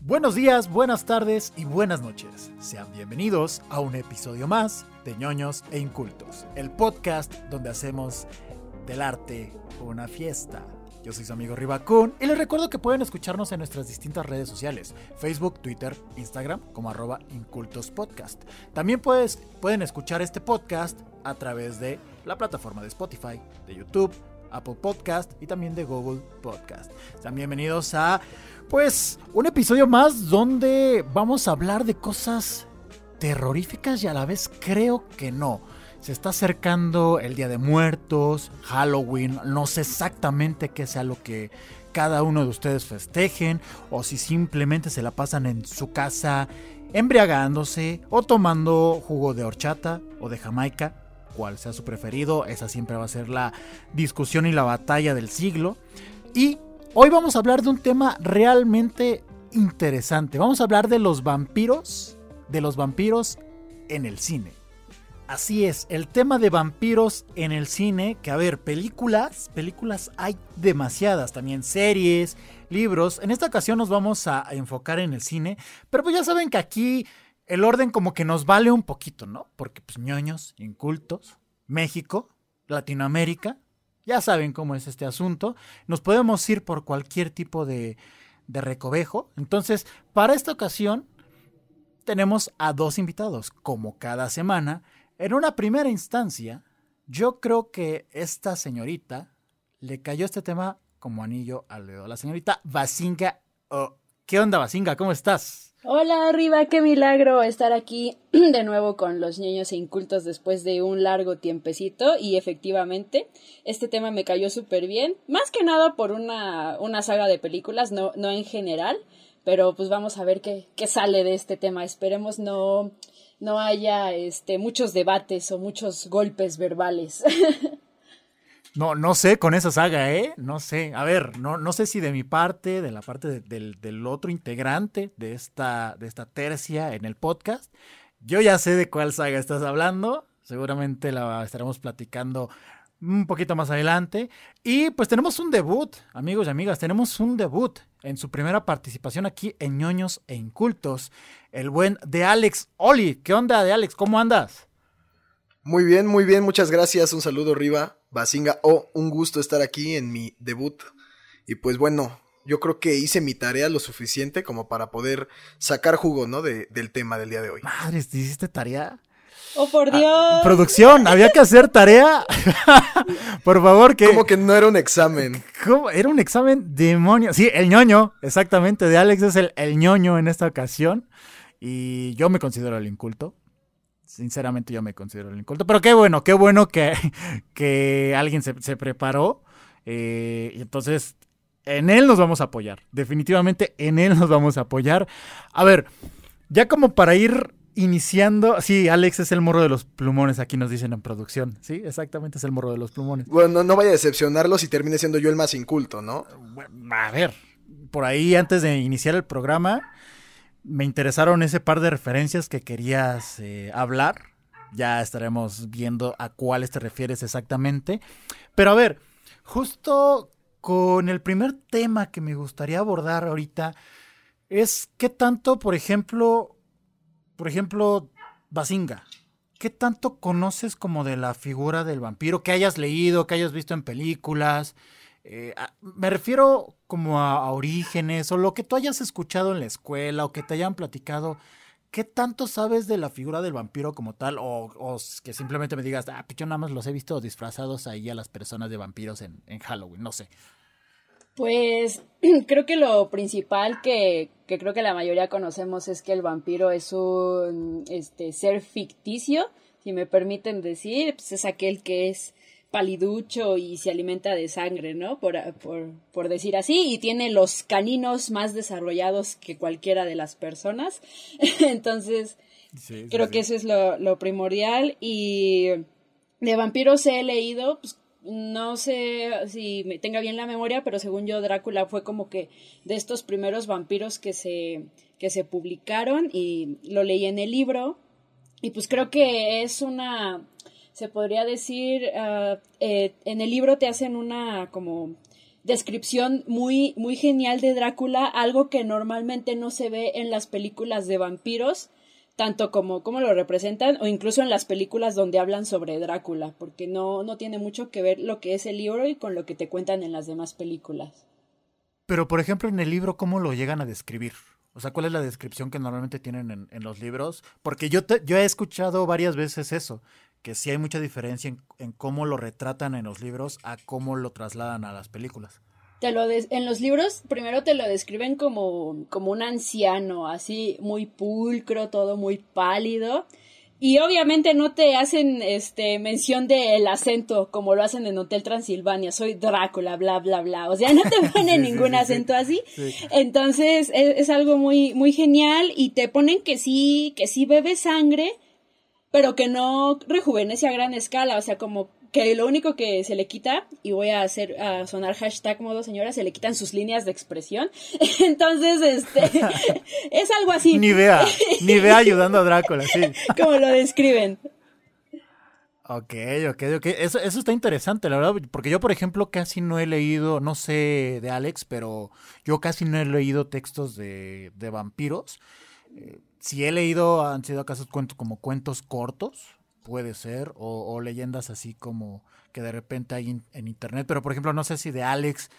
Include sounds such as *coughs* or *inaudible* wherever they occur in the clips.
Buenos días, buenas tardes y buenas noches. Sean bienvenidos a un episodio más de ñoños e incultos, el podcast donde hacemos del arte una fiesta. Yo soy su amigo Ribacun y les recuerdo que pueden escucharnos en nuestras distintas redes sociales, Facebook, Twitter, Instagram, como arroba incultospodcast. También puedes, pueden escuchar este podcast a través de la plataforma de Spotify, de YouTube, Apple Podcast y también de Google Podcast. Sean bienvenidos a pues un episodio más donde vamos a hablar de cosas terroríficas y a la vez creo que no. Se está acercando el Día de Muertos, Halloween, no sé exactamente qué sea lo que cada uno de ustedes festejen o si simplemente se la pasan en su casa embriagándose o tomando jugo de horchata o de jamaica, cual sea su preferido, esa siempre va a ser la discusión y la batalla del siglo. Y Hoy vamos a hablar de un tema realmente interesante. Vamos a hablar de los vampiros, de los vampiros en el cine. Así es, el tema de vampiros en el cine, que a ver, películas, películas hay demasiadas, también series, libros. En esta ocasión nos vamos a enfocar en el cine, pero pues ya saben que aquí el orden como que nos vale un poquito, ¿no? Porque pues ñoños, incultos, México, Latinoamérica, ya saben cómo es este asunto. Nos podemos ir por cualquier tipo de, de recovejo. Entonces, para esta ocasión, tenemos a dos invitados, como cada semana. En una primera instancia, yo creo que esta señorita le cayó este tema como anillo al dedo. La señorita Basinga. Oh, ¿Qué onda, Basinga? ¿Cómo estás? Hola arriba, qué milagro estar aquí *clears throat* de nuevo con los niños e incultos después de un largo tiempecito. Y efectivamente este tema me cayó súper bien, más que nada por una, una saga de películas, no, no en general, pero pues vamos a ver qué, qué sale de este tema, esperemos no, no haya este, muchos debates o muchos golpes verbales. *laughs* No, no sé con esa saga, ¿eh? No sé. A ver, no, no sé si de mi parte, de la parte del, del, otro integrante de esta, de esta tercia en el podcast. Yo ya sé de cuál saga estás hablando. Seguramente la estaremos platicando un poquito más adelante. Y pues tenemos un debut, amigos y amigas, tenemos un debut en su primera participación aquí en ñoños e incultos. El buen de Alex Oli. ¿Qué onda de Alex? ¿Cómo andas? Muy bien, muy bien, muchas gracias. Un saludo arriba. Basinga, oh, un gusto estar aquí en mi debut. Y pues bueno, yo creo que hice mi tarea lo suficiente como para poder sacar jugo, ¿no? De, del tema del día de hoy. Madre, ¿hiciste tarea? Oh, por ah, Dios. producción, había que hacer tarea. *laughs* por favor, que. Como que no era un examen. ¿Cómo? Era un examen demonio. Sí, el ñoño, exactamente. De Alex es el, el ñoño en esta ocasión. Y yo me considero el inculto. Sinceramente yo me considero el inculto. Pero qué bueno, qué bueno que, *laughs* que alguien se, preparó. Eh, entonces, en él nos vamos a apoyar. Definitivamente en él nos vamos a apoyar. A ver, ya como para ir iniciando. Sí, Alex es el morro de los plumones, aquí nos dicen en producción. Sí, exactamente es el morro de los plumones. Bueno, no vaya a decepcionarlo si termine siendo yo el más inculto, ¿no? a ver, por ahí antes de iniciar el programa, me interesaron ese par de referencias que querías eh, hablar. Ya estaremos viendo a cuáles te refieres exactamente. Pero a ver, justo con el primer tema que me gustaría abordar ahorita es qué tanto, por ejemplo, por ejemplo, Basinga, ¿qué tanto conoces como de la figura del vampiro? Que hayas leído, que hayas visto en películas, eh, me refiero como a, orígenes o lo que tú hayas escuchado en la escuela o que te hayan platicado. ¿Qué tanto sabes de la figura del vampiro como tal? O, que simplemente me digas, ah, pues yo nada más los he visto disfrazados ahí a las personas de vampiros en, Halloween, no sé. Pues *clears throat* creo que lo principal que, que, creo que la mayoría conocemos es que el vampiro es un este, ser ficticio, si me permiten decir, pues es aquel que es paliducho y se alimenta de sangre, ¿no? Por, por, decir así, y tiene los caninos más desarrollados que cualquiera de las personas. *laughs* Entonces, creo que eso es lo, primordial. Y de vampiros he leído, pues, no sé si me tenga bien la memoria, pero según yo, Drácula fue como que de estos primeros vampiros que se, que se publicaron y lo leí en el libro. Y pues creo que es una se podría decir, ah, eh, en el libro te hacen una como descripción muy, muy genial de Drácula, algo que normalmente no se ve en las películas de vampiros, tanto como, como lo representan, o incluso en las películas donde hablan sobre Drácula, porque no, no tiene mucho que ver lo que es el libro y con lo que te cuentan en las demás películas. Pero, por ejemplo, en el libro, ¿cómo lo llegan a describir? O sea, ¿cuál es la descripción que normalmente tienen en, en los libros? Porque yo, yo he escuchado varias veces eso, que sí hay mucha diferencia en, cómo lo retratan en los libros a cómo lo trasladan a las películas. Te lo en los libros primero te lo describen como, como un anciano, así muy pulcro, todo muy pálido. Y obviamente no te hacen este mención del acento como lo hacen en Hotel Transilvania, soy Drácula, bla bla bla. O sea, no te *laughs* ponen ningún acento así. Entonces, es, es, algo muy, muy genial. Y te ponen que sí, que sí bebe sangre, pero que no rejuvenece a gran escala, o sea, como que lo único que se le quita, y voy a hacer, a sonar hashtag modo señora, se le quitan sus líneas de expresión. *laughs* Entonces, este, *laughs* es algo así. Ni vea, ni vea *laughs* ayudando a Drácula, sí. Como lo describen. Ok, ok, ok. Eso, eso está interesante, la verdad, porque yo, por ejemplo, casi no he leído, no sé de Alex, pero yo casi no he leído textos de, de vampiros. Eh, si he leído, han sido acaso cuentos como cuentos cortos, puede ser, o, leyendas así como que de repente hay en internet, pero por ejemplo, no sé si de Alex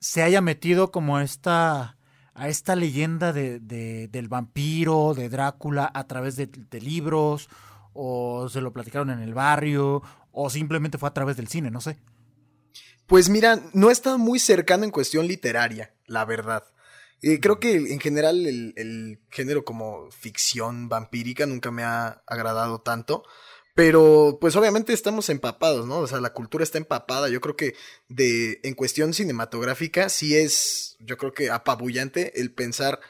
se haya metido como esta a esta leyenda de, del vampiro, de Drácula, a través de, de, libros, o se lo platicaron en el barrio, o simplemente fue a través del cine, no sé. Pues mira, no está muy cercano en cuestión literaria, la verdad creo que en general el, género como ficción vampírica nunca me ha agradado tanto. Pero pues obviamente estamos empapados, ¿no? O sea, la cultura está empapada. Yo creo que de en cuestión cinematográfica sí es, yo creo que apabullante el pensar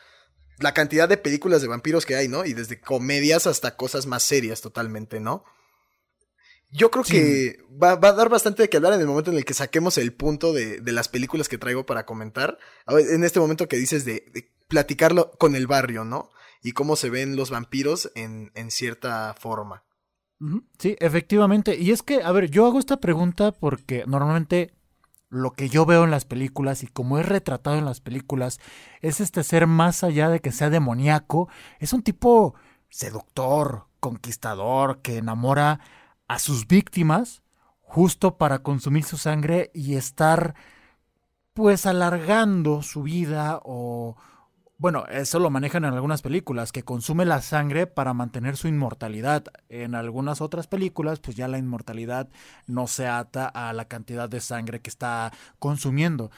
la cantidad de películas de vampiros que hay, ¿no? Y desde comedias hasta cosas más serias totalmente, ¿no? Yo creo que va, a dar bastante de que hablar en el momento en el que saquemos el punto de, las películas que traigo para comentar. en este momento que dices de, platicarlo con el barrio, ¿no? Y cómo se ven los vampiros en, en cierta forma. Sí, efectivamente. Y es que, a ver, yo hago esta pregunta porque normalmente lo que yo veo en las películas y como es retratado en las películas es este ser más allá de que sea demoníaco, es un tipo seductor, conquistador, que enamora a sus víctimas justo para consumir su sangre y estar pues alargando su vida o bueno, eso lo manejan en algunas películas, que consume la sangre para mantener su inmortalidad. En algunas otras películas, pues ya la inmortalidad no se ata a la cantidad de sangre que está consumiendo.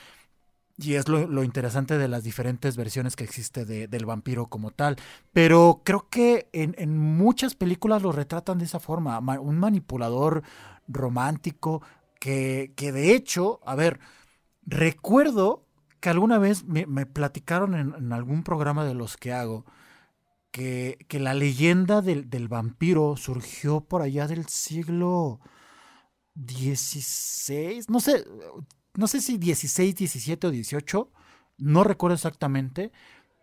Y es lo, interesante de las diferentes versiones que existe del vampiro como tal. Pero creo que en, muchas películas lo retratan de esa forma. Un manipulador romántico que, que de hecho, a ver, recuerdo que alguna vez me, platicaron en, algún programa de los que hago que, que la leyenda del, del, vampiro surgió por allá del siglo XVI, no sé, no sé si 16, 17 o 18, no recuerdo exactamente,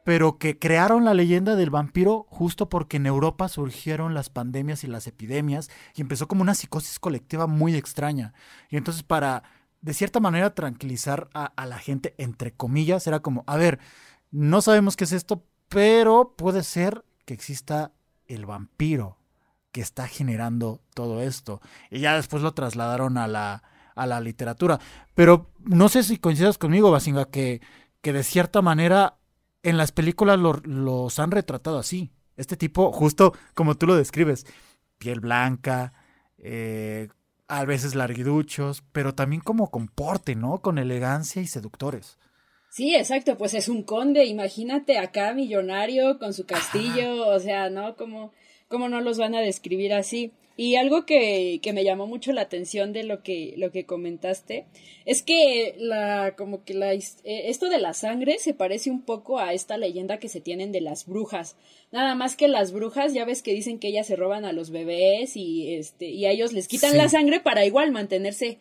pero que crearon la leyenda del vampiro justo porque en Europa surgieron las pandemias y las epidemias y empezó como una psicosis colectiva muy extraña. Y entonces para, de cierta manera, tranquilizar a, la gente, entre comillas, era como, a ver, no sabemos qué es esto, pero puede ser que exista el vampiro que está generando todo esto. Y ya después lo trasladaron a la, a la literatura. Pero no sé si coincidas conmigo, Basinga, que, que de cierta manera en las películas los han retratado así. Este tipo, justo como tú lo describes, piel blanca, eh, a veces larguiduchos, pero también como con porte, ¿no? Con elegancia y seductores. Sí, exacto, pues es un conde, imagínate acá millonario con su castillo, o sea, ¿no? Como, ¿Cómo no los van a describir así? Y algo que, que, me llamó mucho la atención de lo que, lo que comentaste es que la, como que la, eh, esto de la sangre se parece un poco a esta leyenda que se tienen de las brujas. Nada más que las brujas, ya ves que dicen que ellas se roban a los bebés y, este, y a ellos les quitan la sangre para igual mantenerse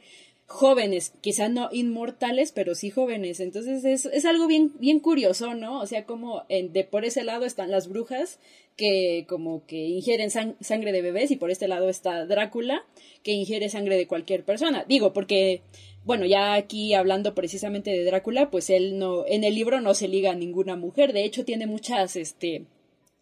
jóvenes, quizás no inmortales, pero sí jóvenes. Entonces es, es algo bien, bien curioso, ¿no? O sea, como en, de por ese lado están las brujas que como que ingieren sangre de bebés y por este lado está Drácula que ingiere sangre de cualquier persona. Digo, porque bueno, ya aquí hablando precisamente de Drácula, pues él no, en el libro no se liga a ninguna mujer, de hecho tiene muchas, este,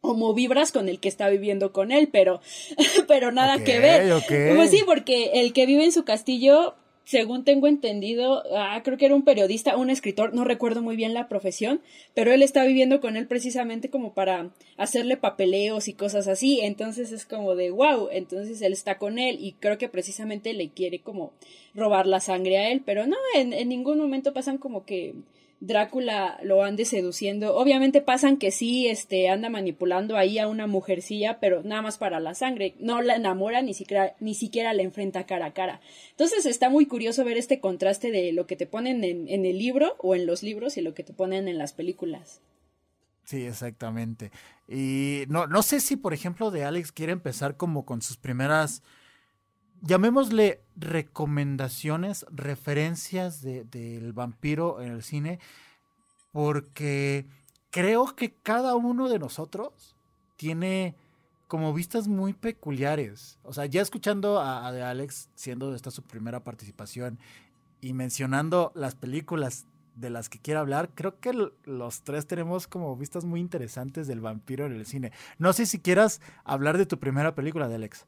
como vibras con el que está viviendo con él, pero, *laughs* pero nada que ver. Pues sí, porque el que vive en su castillo, según tengo entendido, ah, creo que era un periodista, un escritor, no recuerdo muy bien la profesión, pero él está viviendo con él precisamente como para hacerle papeleos y cosas así, entonces es como de wow, entonces él está con él y creo que precisamente le quiere como robar la sangre a él, pero no, en, en ningún momento pasan como que Drácula lo ande seduciendo. Obviamente pasan que sí, este, anda manipulando ahí a una mujercilla, pero nada más para la sangre. No la enamora, ni siquiera, ni siquiera la enfrenta cara a cara. Entonces está muy curioso ver este contraste de lo que te ponen en, en el libro o en los libros y lo que te ponen en las películas. Sí, exactamente. Y no, no sé si, por ejemplo, de Alex quiere empezar como con sus primeras llamémosle recomendaciones, referencias del vampiro en el cine, porque creo que cada uno de nosotros tiene como vistas muy peculiares. O sea, ya escuchando a, Alex, siendo esta su primera participación y mencionando las películas de las que quiere hablar, creo que los tres tenemos como vistas muy interesantes del vampiro en el cine. No sé si quieras hablar de tu primera película, de Alex.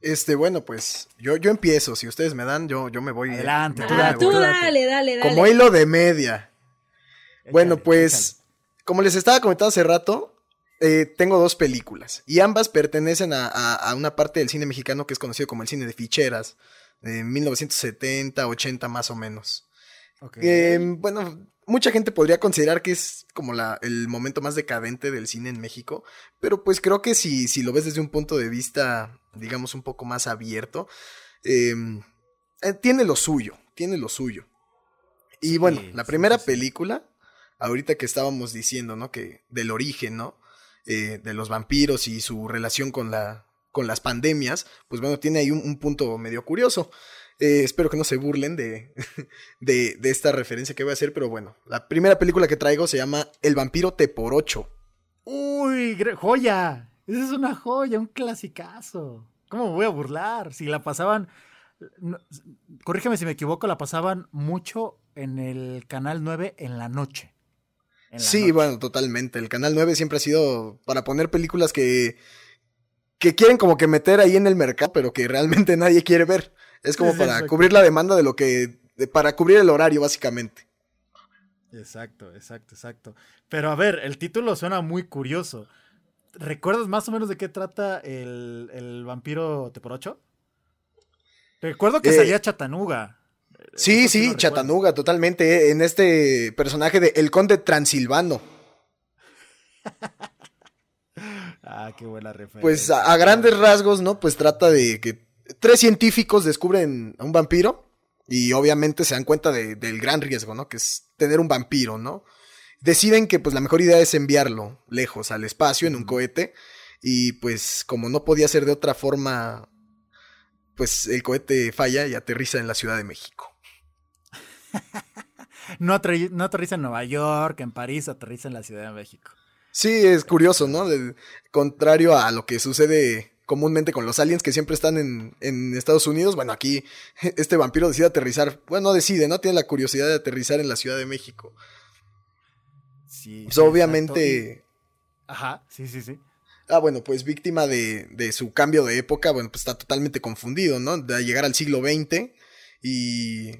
Este, bueno, pues yo, yo empiezo. Si ustedes me dan, yo, yo me voy. Adelante, tú, dale, dale, dale. Como hilo de media. bueno, pues, como les estaba comentando hace rato, eh, tengo dos películas. Y ambas pertenecen a, una parte del cine mexicano que es conocido como el cine de ficheras. De 1970, 80 más o menos. Em, bueno, mucha gente podría considerar que es como la, el momento más decadente del cine en México, pero pues creo que si, si lo ves desde un punto de vista, digamos, un poco más abierto, em, eh, tiene lo suyo, tiene lo suyo. Y bueno, la primera película, ahorita que estábamos diciendo, ¿no? Que del origen, ¿no? Eh, de los vampiros y su relación con la con las pandemias, pues bueno, tiene ahí un punto medio curioso. Eh, espero que no se burlen de, *laughs* de, de, esta referencia que voy a hacer, pero bueno, la primera película que traigo se llama El vampiro T por 8. Uy, joya. Esa es una joya, un clasicazo. ¿Cómo me voy a burlar? Si la pasaban, corrígeme si me equivoco, la pasaban mucho en el Canal 9 en la noche. sí, bueno, totalmente. El Canal 9 siempre ha sido para poner películas que, que quieren como que meter ahí en el mercado, pero que realmente *laughs* nadie quiere ver. Es como para cubrir la demanda de lo que. para cubrir el horario, básicamente. Exacto, exacto, exacto. Pero a ver, el título suena muy curioso. ¿Recuerdas más o menos de qué trata el, el vampiro Teporocho? Recuerdo que eh, salía Chatanuga. Sí, sí, Chatanuga, totalmente. Eh, en este personaje de El Conde Transilvano. *laughs* ah, qué buena referencia. Pues a, grandes rasgos, ¿no? Pues trata de que tres científicos descubren a un vampiro y obviamente se dan cuenta del gran riesgo, ¿no? Que es tener un vampiro, ¿no? Deciden que pues la mejor idea es enviarlo lejos al espacio en un cohete y pues como no podía ser de otra forma, pues el cohete falla y aterriza en la Ciudad de México. *laughs* no, no aterriza en Nueva York, en París, aterriza en la Ciudad de México. Sí, es curioso, ¿no? contrario a lo que sucede comúnmente con los aliens que siempre están en, en, Estados Unidos. Bueno, aquí *laughs* este vampiro decide aterrizar. Bueno, no decide, ¿no? Tiene la curiosidad de aterrizar en la Ciudad de México. Sí. Pues obviamente. Ajá, sí, sí, sí. Ah, bueno, pues víctima de, de, su cambio de época, bueno, pues está totalmente confundido, ¿no? De llegar al siglo XX y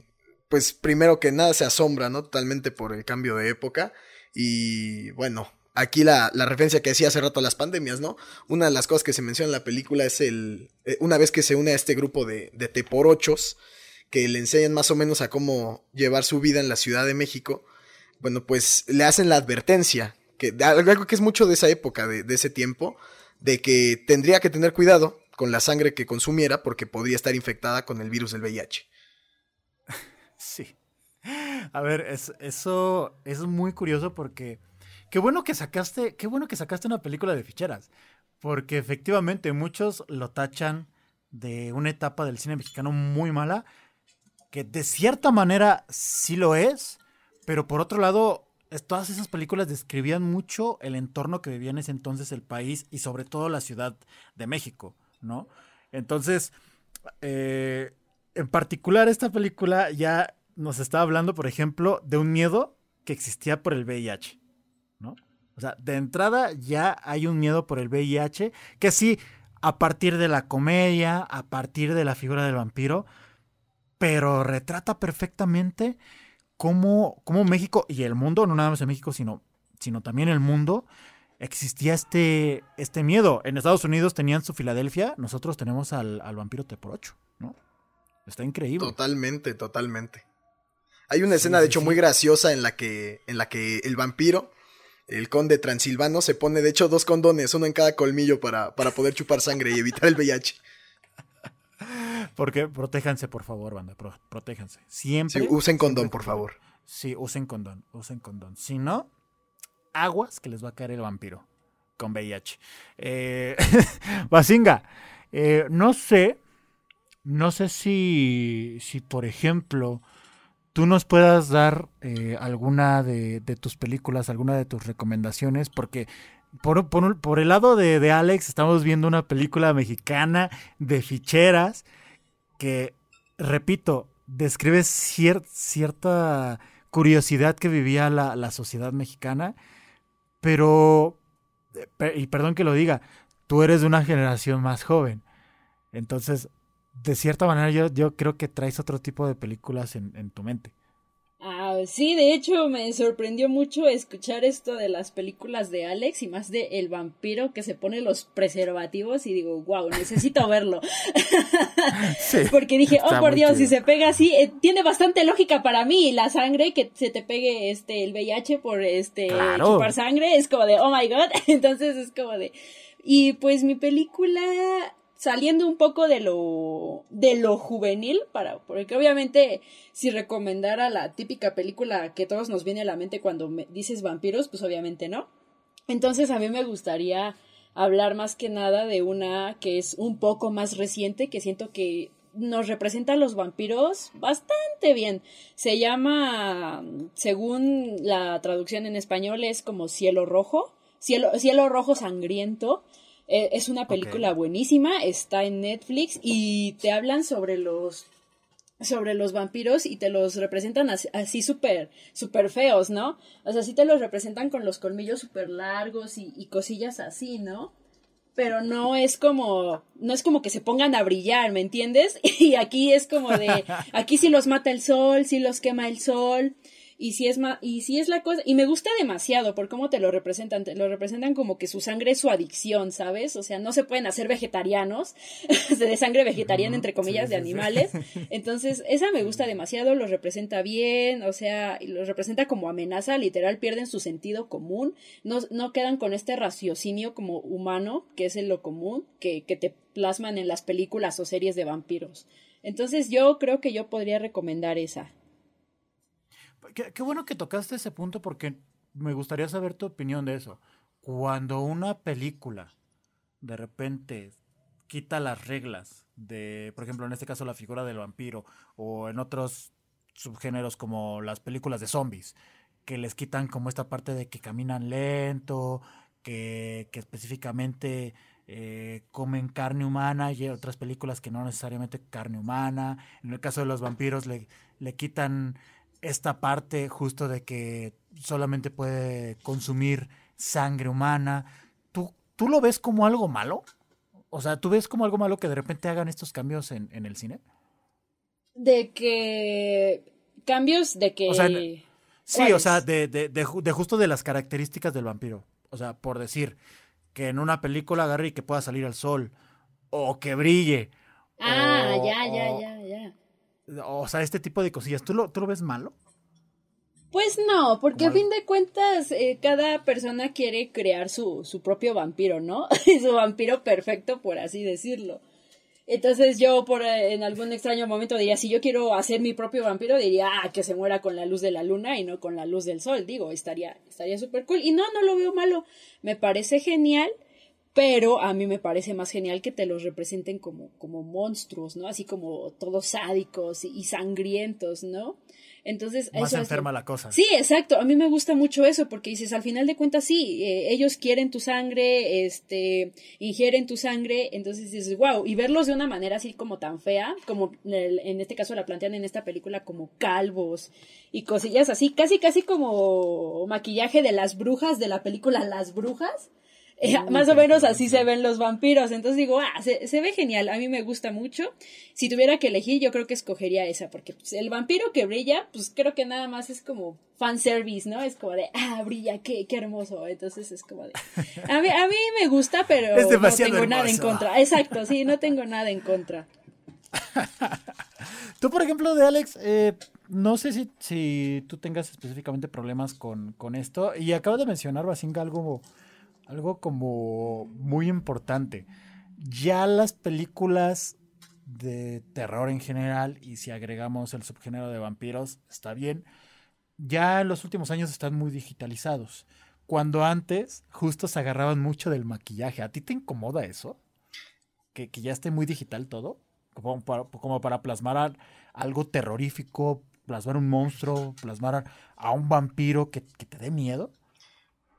pues primero que nada se asombra, ¿no? Totalmente por el cambio de época y bueno, aquí la, referencia que decía hace rato a las pandemias, ¿no? Una de las cosas que se menciona en la película es el. Eh, una vez que se une a este grupo de, de teporochos, que le enseñan más o menos a cómo llevar su vida en la Ciudad de México, bueno, pues le hacen la advertencia, que algo que es mucho de esa época, de, ese tiempo, de que tendría que tener cuidado con la sangre que consumiera porque podría estar infectada con el virus del VIH. *laughs* Sí. A ver, eso es muy curioso porque Qué bueno que sacaste, qué bueno que sacaste una película de ficheras, porque efectivamente muchos lo tachan de una etapa del cine mexicano muy mala, que de cierta manera sí lo es, pero por otro lado, todas esas películas describían mucho el entorno que vivía en ese entonces el país y sobre todo la Ciudad de México, ¿no? Entonces, eh, en particular esta película ya nos está hablando, por ejemplo, de un miedo que existía por el VIH. O sea, de entrada ya hay un miedo por el VIH, que sí, a partir de la comedia, a partir de la figura del vampiro, pero retrata perfectamente cómo, cómo México y el mundo, no nada más en México, sino, sino también el mundo, existía este, este miedo. En Estados Unidos tenían su Filadelfia, nosotros tenemos al, al vampiro T por 8, ¿no? Está increíble. Totalmente, totalmente. Hay una escena, de hecho, muy graciosa en la que, en la que el vampiro, el conde transilvano, se pone, de hecho, dos condones, uno en cada colmillo para, para poder chupar sangre y evitar el VIH. Porque protéjanse, por favor, banda, protéjanse. Siempre. Sí, usen condón, por favor. Sí, usen condón, usen condón. Si no, aguas que les va a caer el vampiro con VIH. Eh, *laughs* Basinga, eh, no sé, no sé si, si por ejemplo, tú nos puedas dar eh, alguna de, tus películas, alguna de tus recomendaciones, porque por, el lado de, Alex estamos viendo una película mexicana de ficheras que, repito, describe cierta curiosidad que vivía la, la sociedad mexicana pero, y perdón que lo diga, tú eres de una generación más joven. Entonces, de cierta manera, yo, yo creo que traes otro tipo de películas en, en tu mente. Ah, sí, de hecho me sorprendió mucho escuchar esto de las películas de Alex y más de el vampiro que se pone los preservativos y digo, wow, necesito *laughs* verlo. *laughs* Porque dije, oh por Dios, si se pega así, eh, tiene bastante lógica para mí. La sangre, que se te pegue este el VIH por este chupar sangre, es como de, oh my god. *laughs* Entonces es como de. Y pues mi película saliendo un poco de lo de lo juvenil para porque obviamente si recomendara la típica película que todos nos viene a la mente cuando me dices vampiros pues obviamente no entonces a mí me gustaría hablar más que nada de una que es un poco más reciente que siento que nos representa a los vampiros bastante bien. Se llama, según la traducción en español, es como cielo rojo, cielo, cielo rojo sangriento. Eh, es una película buenísima, está en Netflix y te hablan sobre los sobre los vampiros y te los representan así súper, súper feos, ¿no? O sea, sí te los representan con los colmillos súper largos y, y, cosillas así, ¿no? Pero no es como, no es como que se pongan a brillar, ¿me entiendes? *laughs* Y aquí es como de, aquí sí los mata el sol, sí los quema el sol, y si es y si es la cosa y me gusta demasiado por cómo te lo representan te lo representan como que su sangre es su adicción sabes o sea no se pueden hacer vegetarianos *laughs* de sangre vegetariana entre comillas de animales. *laughs* Entonces esa me gusta demasiado los representa bien o sea los representa como amenaza literal pierden su sentido común no, no quedan con este raciocinio como humano que es en lo común que, que te plasman en las películas o series de vampiros. Entonces yo creo que yo podría recomendar esa Qué, bueno que tocaste ese punto porque me gustaría saber tu opinión de eso. Cuando una película de repente quita las reglas de, por ejemplo, en este caso la figura del vampiro o en otros subgéneros como las películas de zombies, que les quitan como esta parte de que caminan lento, que, que específicamente eh, comen carne humana y otras películas que no necesariamente carne humana. En el caso de los vampiros le, le quitan esta parte justo de que solamente puede consumir sangre humana. ¿Tú, ¿Tú lo ves como algo malo? O sea, ¿tú ves como algo malo que de repente hagan estos cambios en, el cine? De que... Cambios de que... sí, o sea, de, de, de, justo de las características del vampiro. O sea, por decir que en una película agarre y que pueda salir al sol. O que brille. Ah, ya, ya, ya, ya. O sea, este tipo de cosillas, ¿tú lo, tú lo ves malo? Pues no, porque a fin de cuentas eh, cada persona quiere crear su, su propio vampiro, ¿no? *laughs* su vampiro perfecto, por así decirlo. Entonces yo por eh, en algún extraño momento diría, si yo quiero hacer mi propio vampiro, diría, ah, que se muera con la luz de la luna y no con la luz del sol. Digo, estaría estaría súper cool. Y no, no lo veo malo. Me parece genial pero a mí me parece más genial que te los representen como, como monstruos, ¿no? Así como todos sádicos y, sangrientos, ¿no? Entonces, más enferma la cosa. Sí, exacto. A mí me gusta mucho eso porque dices, al final de cuentas, sí, eh, ellos quieren tu sangre, este, ingieren tu sangre, entonces dices, wow, y verlos de una manera así como tan fea, como en este caso la plantean en esta película como calvos y cosillas así, casi, casi como maquillaje de las brujas de la película Las Brujas eh, más o menos así se ven los vampiros. Entonces digo, ah, se, ve genial. A mí me gusta mucho. Si tuviera que elegir, yo creo que escogería esa, porque pues, el vampiro que brilla, pues creo que nada más es como fanservice, ¿no? Es como de, ah, brilla, qué, qué hermoso. Entonces es como de. A mí, a mí me gusta, pero *laughs* no tengo nada en contra. Exacto, sí, no tengo nada en contra. *laughs* tú, por ejemplo, de Alex, eh, no sé si, si tú tengas específicamente problemas con, con esto. Y acabas de mencionar, Basinga, algo algo como muy importante. Ya las películas de terror en general, y si agregamos el subgénero de vampiros, está bien. Ya en los últimos años están muy digitalizados. Cuando antes justo se agarraban mucho del maquillaje. ¿A ti te incomoda eso? Que, ya esté muy digital todo. Como para, plasmar algo terrorífico, plasmar un monstruo, plasmar a, un vampiro que te dé miedo.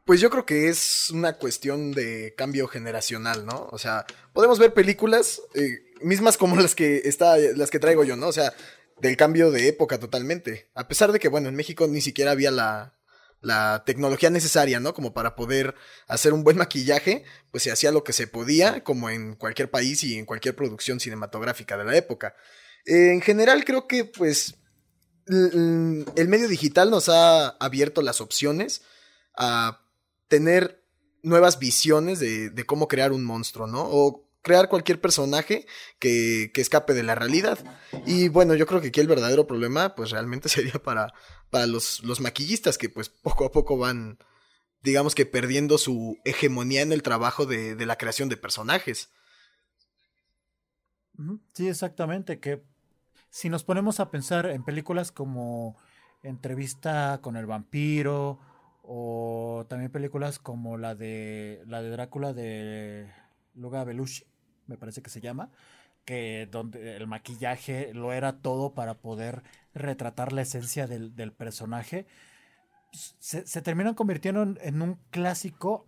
Pues yo creo que es una cuestión de cambio generacional, ¿no? O sea, podemos ver películas eh, mismas como las que está, las que traigo yo, ¿no? O sea, del cambio de época totalmente. A pesar de que, bueno, en México ni siquiera había la, la tecnología necesaria, ¿no? Como para poder hacer un buen maquillaje, pues se hacía lo que se podía, como en cualquier país y en cualquier producción cinematográfica de la época. en general creo que, pues, el medio digital nos ha abierto las opciones a tener nuevas visiones de, cómo crear un monstruo, ¿no? O crear cualquier personaje que, escape de la realidad. Y bueno, yo creo que aquí el verdadero problema, pues realmente *laughs* sería para, para los, los maquillistas que pues poco a poco van, digamos que perdiendo su hegemonía en el trabajo de, de la creación de personajes. Sí, exactamente, que si nos ponemos a pensar en películas como Entrevista con el vampiro, o también películas como la de la de Drácula de Luga Belushi, me parece que se llama, que donde el maquillaje lo era todo para poder retratar la esencia del, personaje. Se, terminan convirtiendo en, un clásico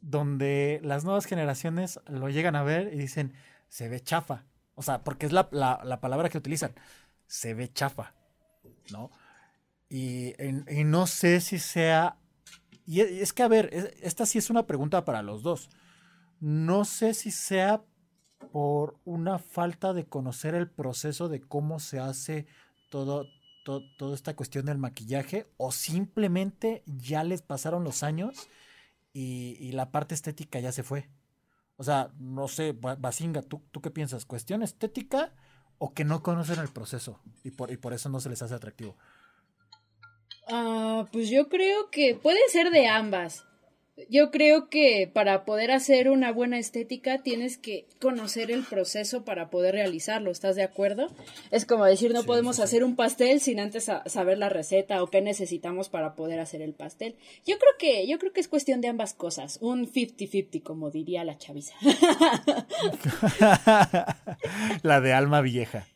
donde las nuevas generaciones lo llegan a ver y dicen, se ve chafa. O sea, porque es la, la palabra que utilizan, se ve chafa, ¿no? Y, no sé si sea... Y es que, a ver, esta sí es una pregunta para los dos. No sé si sea por una falta de conocer el proceso de cómo se hace todo, toda esta cuestión del maquillaje o simplemente ya les pasaron los años y, la parte estética ya se fue. O sea, no sé, Basinga, ¿tú, ¿tú qué piensas? ¿Cuestión estética o que no conocen el proceso y por, y por eso no se les hace atractivo? Ah, pues yo creo que puede ser de ambas. Yo creo que para poder hacer una buena estética tienes que conocer el proceso para poder realizarlo, ¿estás de acuerdo? Es como decir, no podemos hacer un pastel sin antes saber la receta o qué necesitamos para poder hacer el pastel. Yo creo que yo creo que es cuestión de ambas cosas, un 50-50 como diría la chaviza. *laughs* *laughs* la de alma vieja.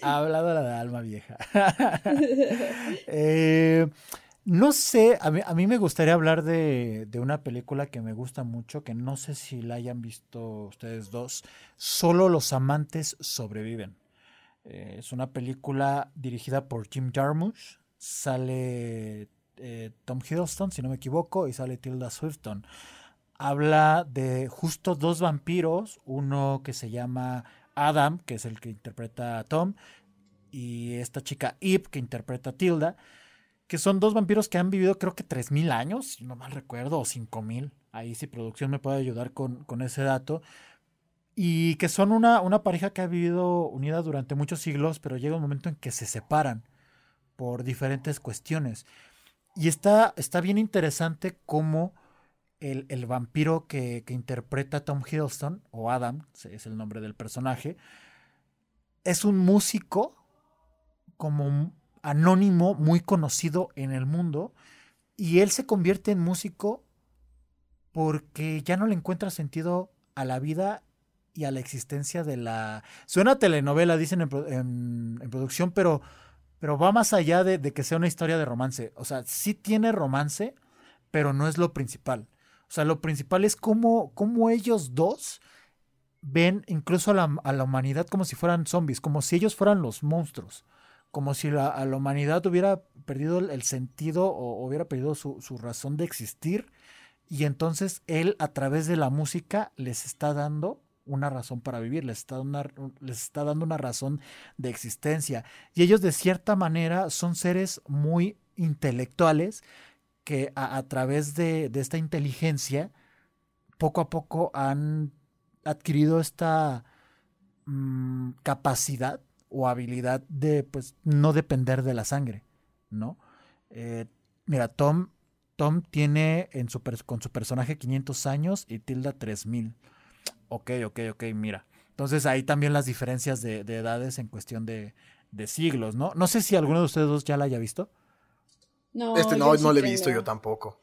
Ha hablado la de alma vieja. *laughs* Eh, no sé, a mí, me gustaría hablar de, una película que me gusta mucho, que no sé si la hayan visto ustedes dos. Solo los amantes sobreviven. Eh, es una película dirigida por Jim Jarmusch. Sale eh, Tom Hiddleston, si no me equivoco, y sale Tilda Swifton. Habla de justo dos vampiros, uno que se llama Adam, que es el que interpreta a Tom, y esta chica Eve, que interpreta a Tilda, que son dos vampiros que han vivido creo que 3.000 años, si no mal recuerdo, o 5.000. Ahí si producción me puede ayudar con, ese dato. Y que son una, una pareja que ha vivido unida durante muchos siglos, pero llega un momento en que se separan por diferentes cuestiones. Y está, está bien interesante cómo el, vampiro que, interpreta Tom Hiddleston, o Adam, es el nombre del personaje, es un músico como anónimo muy conocido en el mundo y él se convierte en músico porque ya no le encuentra sentido a la vida y a la existencia de la... Suena telenovela, dicen en, producción, pero, pero va más allá de, que sea una historia de romance. O sea, sí tiene romance, pero no es lo principal. O sea, lo principal es cómo, cómo ellos dos ven incluso a la, a la, humanidad como si fueran zombies, como si ellos fueran los monstruos, como si la, a la humanidad hubiera perdido el sentido o hubiera perdido su, su razón de existir. Y entonces él a través de la música les está dando una razón para vivir, les está, les está dando una razón de existencia. Y ellos de cierta manera son seres muy intelectuales que a, través de, esta inteligencia poco a poco han adquirido esta mm, capacidad o habilidad de pues no depender de la sangre, ¿no? Eh, mira, Tom, Tom tiene en su, con su personaje 500 años y Tilda 3000. Ok, ok, ok, mira. Entonces ahí también las diferencias de, edades en cuestión de, siglos, ¿no? No sé si alguno de ustedes dos ya la haya visto. No, este no, no lo he visto yo tampoco.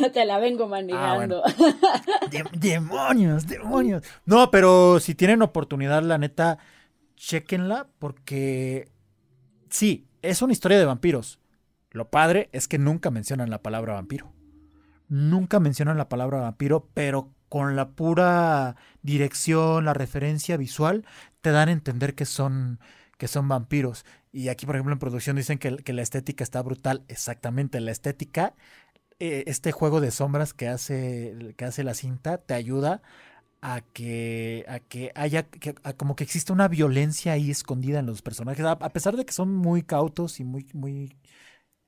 no *laughs* te la vengo manejando. *laughs* Ah, demonios, demonios. No, pero si tienen oportunidad, la neta, chequenla porque sí, es una historia de vampiros. Lo padre es que nunca mencionan la palabra vampiro. Nunca mencionan la palabra vampiro, pero con la pura dirección, la referencia visual, te dan a entender que son, que son vampiros. Y aquí, por ejemplo, en producción dicen que, la estética está brutal. Exactamente, la estética, eh, este juego de sombras que hace, que hace la cinta, te ayuda a que, a que haya, que, como que existe una violencia ahí escondida en los personajes, a, pesar de que son muy cautos y muy, muy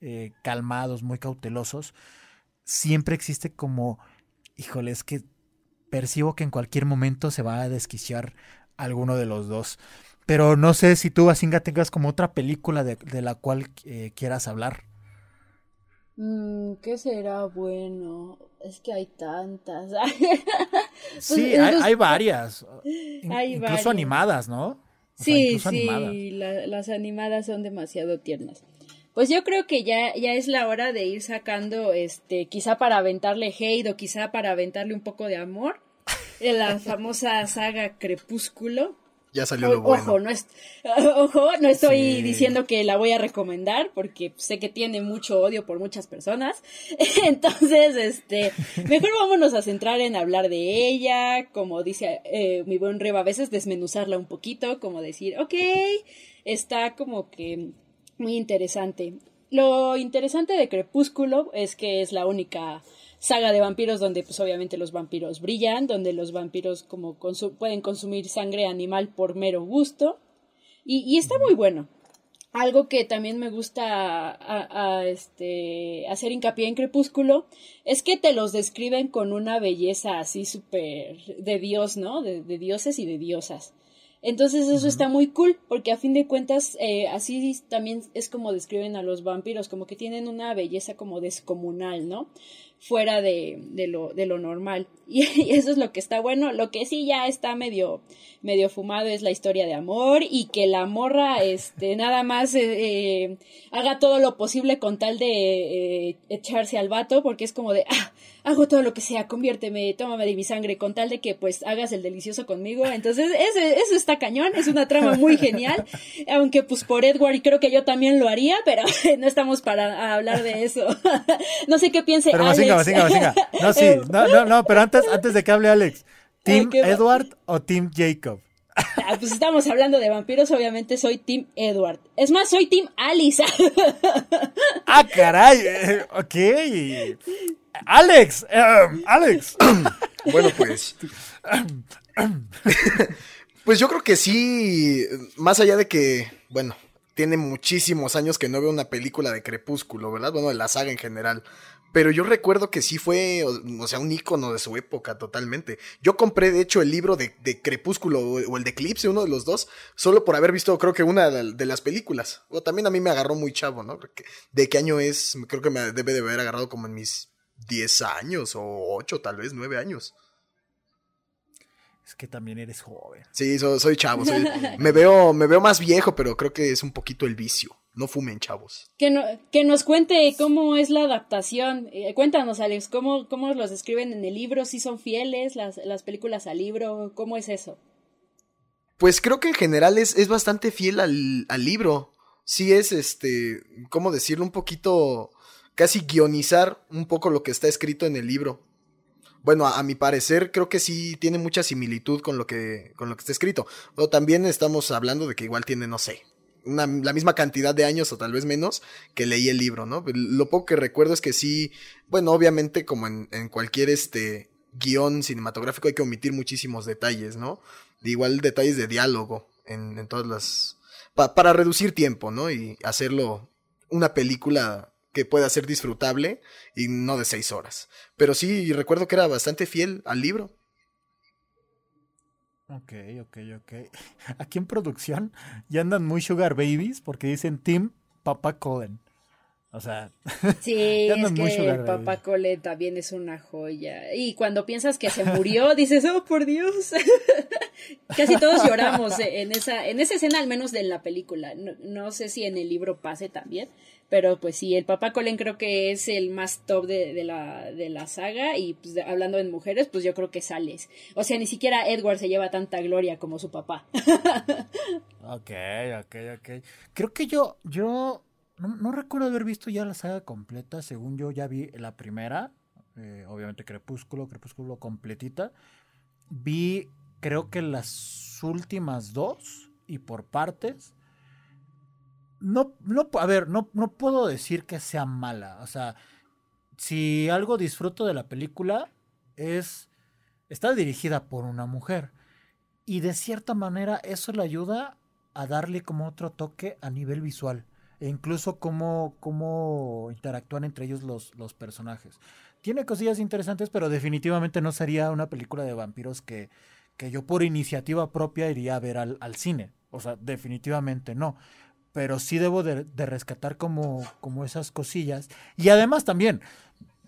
eh, calmados, muy cautelosos, siempre existe como, híjole, es que percibo que en cualquier momento se va a desquiciar alguno de los dos. Pero no sé si tú, Basinga, tengas como otra película de, la cual eh, quieras hablar. Mm, ¿Qué será bueno? Es que hay tantas. *laughs* Pues sí, hay, varias. incluso animadas, ¿no? sí, sí, las animadas son demasiado tiernas. Pues yo creo que ya, ya es la hora de ir sacando, este, quizá para aventarle hate o quizá para aventarle un poco de amor, en la famosa saga Crepúsculo. Ya salió lo bueno. Ojo, no, es, *laughs* ojo, no estoy diciendo que la voy a recomendar porque sé que tiene mucho odio por muchas personas. *laughs* Entonces, este, mejor vámonos a centrar en hablar de ella, como dice eh, mi buen Reba, a veces desmenuzarla un poquito, como decir, ok, está como que muy interesante. Lo interesante de Crepúsculo es que es la única saga de vampiros donde pues obviamente los vampiros brillan, donde los vampiros como pueden consumir sangre animal por mero gusto y, está muy bueno. Algo que también me gusta a, este, hacer hincapié en Crepúsculo es que te los describen con una belleza así súper de Dios, ¿no? de dioses y de diosas. Entonces eso está muy cool, porque a fin de cuentas eh, así también es como describen a los vampiros, como que tienen una belleza como descomunal, ¿no? Fuera de, de, lo, de lo normal. *laughs* Y, eso es lo que está bueno. Lo que sí ya está medio, medio fumado es la historia de amor y que la morra este, nada más eh, eh, haga todo lo posible con tal de echarse al vato, porque es como de, ah, hago todo lo que sea, conviérteme, tómame de mi sangre, con tal de que pues hagas el delicioso conmigo. Entonces, eso está cañón, es una trama muy genial, *laughs* aunque pues por Edward creo que yo también lo haría, pero *laughs* no estamos para hablar de eso. no sé qué piense pero Alex. Venga, No, sí, *laughs* no, no, no, pero antes, antes de que hable Alex, ¿Team Edward o Team Jacob? Ah, pues estamos hablando de vampiros, obviamente soy Team Edward. Es más, soy Team Alice. *laughs* ah, caray. Eh, ok. Alex, em, Alex. *coughs* bueno, pues. *coughs* pues yo creo que sí, más allá de que, bueno, tiene muchísimos años que no veo una película de Crepúsculo, ¿verdad? Bueno, de la saga en general. Pero yo recuerdo que sí fue, o, sea, un icono de su época totalmente. Yo compré, de hecho, el libro de, Crepúsculo o, el de Eclipse, uno de los dos, solo por haber visto, creo que una de, las películas. O también a mí me agarró muy chavo, ¿no? ¿De qué año es? Creo que me debe de haber agarrado como en mis 10 años o 8, tal vez 9 años. Es que también eres joven. Sí, soy, chavo. *laughs* me, veo, me veo más viejo, pero creo que es un poquito el vicio. No fumen, chavos. Que, no, que nos cuente cómo es la adaptación. Eh, cuéntanos, Alex, ¿cómo, ¿cómo los escriben en el libro? ¿Si son fieles las, las películas al libro? ¿Cómo es eso? Pues creo que en general es, es bastante fiel al, al libro. Sí es, este, ¿cómo decirlo? Un poquito, casi guionizar un poco lo que está escrito en el libro. Bueno, a, a, mi parecer creo que sí tiene mucha similitud con lo que, con lo que está escrito. Pero también estamos hablando de que igual tiene, no sé, la misma cantidad de años o tal vez menos que leí el libro, ¿no? Lo poco que recuerdo es que sí, bueno, obviamente como en, cualquier este guion cinematográfico hay que omitir muchísimos detalles, ¿no? igual detalles de diálogo en, todas las... Pa, para reducir tiempo, ¿no? Y hacerlo una película que pueda ser disfrutable y no de seis horas. Pero sí, recuerdo que era bastante fiel al libro. Ok, ok, ok. *laughs* Aquí en producción ya andan muy sugar babies porque dicen Team Papa Colen. O sea, *laughs* sí, es que el Papa Colen también es una joya. Y cuando piensas que se murió, *laughs* dices, oh, por Dios. Casi todos lloramos en esa, en esa escena, al menos de la película. No, no, sé si en el libro pase también, pero pues sí, el Papa Colen creo que es el más top de, de la, de la saga. Y pues, hablando en mujeres, pues yo creo que sales. O sea, ni siquiera Edward se lleva tanta gloria como su papá. *laughs* ok, ok, ok. Creo que yo, yo no, no, recuerdo haber visto ya la saga completa. Según yo, ya vi la primera. Eh, obviamente, Crepúsculo, Crepúsculo completita. Vi, creo que las últimas dos y por partes. No, no, a ver, no, no puedo decir que sea mala. O sea, si algo disfruto de la película es. Está dirigida por una mujer. Y de cierta manera eso le ayuda a darle como otro toque a nivel visual e incluso cómo, cómo interactúan entre ellos los, los personajes. Tiene cosillas interesantes, pero definitivamente no sería una película de vampiros que, que yo por iniciativa propia iría a ver al, al cine. O sea, definitivamente no. Pero sí debo de, rescatar como, como esas cosillas. Y además también,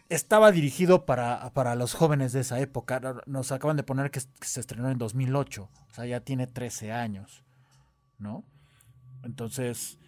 estaba dirigido para, para los jóvenes de esa época. Nos acaban de poner que, se estrenó en 2008. O sea, ya tiene 13 años. ¿No? Entonces,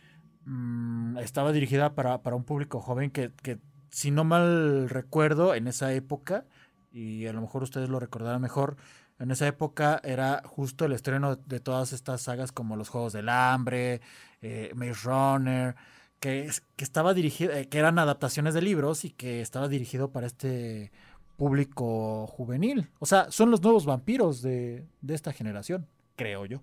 mmm, estaba dirigida para, para, un público joven que, que, si no mal recuerdo, en esa época, y a lo mejor ustedes lo recordarán mejor, en esa época era justo el estreno de todas estas sagas como Los Juegos del Hambre, eh, Maze Runner, que, que estaba dirigido, eh, que eran adaptaciones de libros y que estaba dirigido para este público juvenil. O sea, son los nuevos vampiros de, de esta generación, creo yo.